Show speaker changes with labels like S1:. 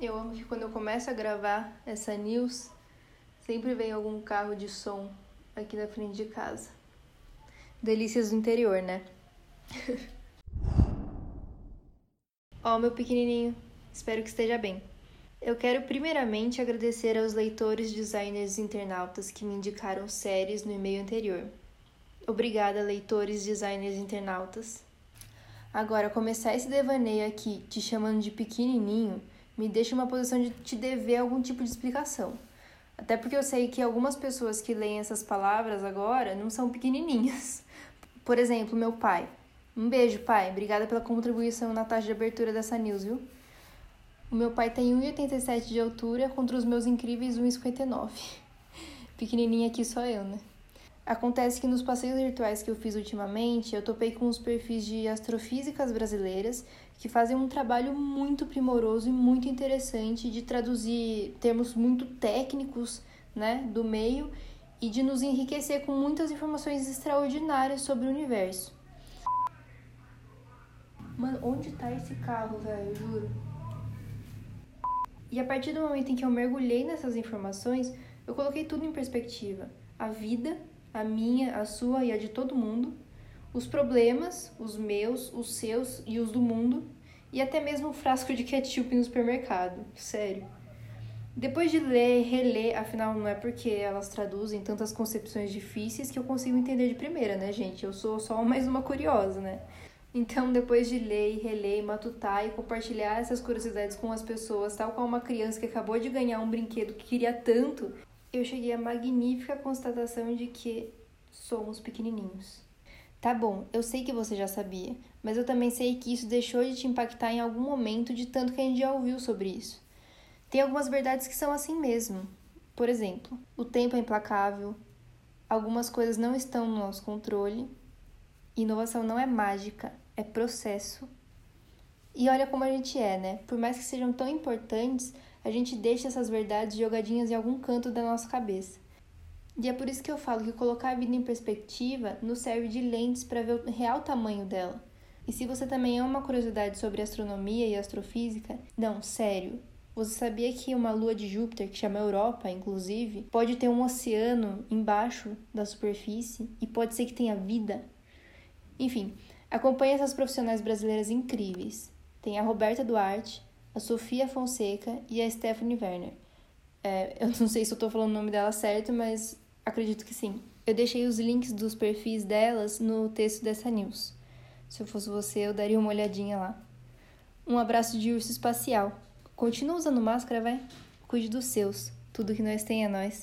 S1: Eu amo que quando eu começo a gravar essa news, sempre vem algum carro de som aqui na frente de casa. Delícias do interior, né? Ó, oh, meu pequenininho, espero que esteja bem. Eu quero primeiramente agradecer aos leitores, designers e internautas que me indicaram séries no e-mail anterior. Obrigada, leitores, designers e internautas. Agora, começar esse devaneio aqui te chamando de pequenininho me deixa uma posição de te dever algum tipo de explicação. Até porque eu sei que algumas pessoas que leem essas palavras agora não são pequenininhas. Por exemplo, meu pai. Um beijo, pai. Obrigada pela contribuição na taxa de abertura dessa news, viu? O meu pai tem 1,87 de altura contra os meus incríveis 1,59. Pequenininha aqui só eu, né? Acontece que nos passeios virtuais que eu fiz ultimamente, eu topei com os perfis de astrofísicas brasileiras que fazem um trabalho muito primoroso e muito interessante de traduzir termos muito técnicos, né, do meio e de nos enriquecer com muitas informações extraordinárias sobre o universo. Mano, onde tá esse carro, velho? Juro. E a partir do momento em que eu mergulhei nessas informações, eu coloquei tudo em perspectiva. A vida, a minha, a sua e a de todo mundo, os problemas, os meus, os seus e os do mundo, e até mesmo um frasco de ketchup no supermercado. Sério. Depois de ler, reler, afinal não é porque elas traduzem tantas concepções difíceis que eu consigo entender de primeira, né, gente? Eu sou só mais uma curiosa, né? Então, depois de ler, reler, matutar e compartilhar essas curiosidades com as pessoas, tal qual uma criança que acabou de ganhar um brinquedo que queria tanto, eu cheguei à magnífica constatação de que somos pequenininhos. Tá bom, eu sei que você já sabia, mas eu também sei que isso deixou de te impactar em algum momento de tanto que a gente já ouviu sobre isso. Tem algumas verdades que são assim mesmo. Por exemplo, o tempo é implacável, algumas coisas não estão no nosso controle, inovação não é mágica, é processo. E olha como a gente é, né? Por mais que sejam tão importantes, a gente deixa essas verdades jogadinhas em algum canto da nossa cabeça. E é por isso que eu falo que colocar a vida em perspectiva nos serve de lentes para ver o real tamanho dela. E se você também é uma curiosidade sobre astronomia e astrofísica, não, sério, você sabia que uma lua de Júpiter, que chama Europa, inclusive, pode ter um oceano embaixo da superfície e pode ser que tenha vida? Enfim, acompanhe essas profissionais brasileiras incríveis. Tem a Roberta Duarte, a Sofia Fonseca e a Stephanie Werner. É, eu não sei se eu tô falando o nome dela certo, mas acredito que sim. Eu deixei os links dos perfis delas no texto dessa news. Se eu fosse você, eu daria uma olhadinha lá. Um abraço de urso espacial. Continua usando máscara, vai? Cuide dos seus. Tudo que nós tem é nós.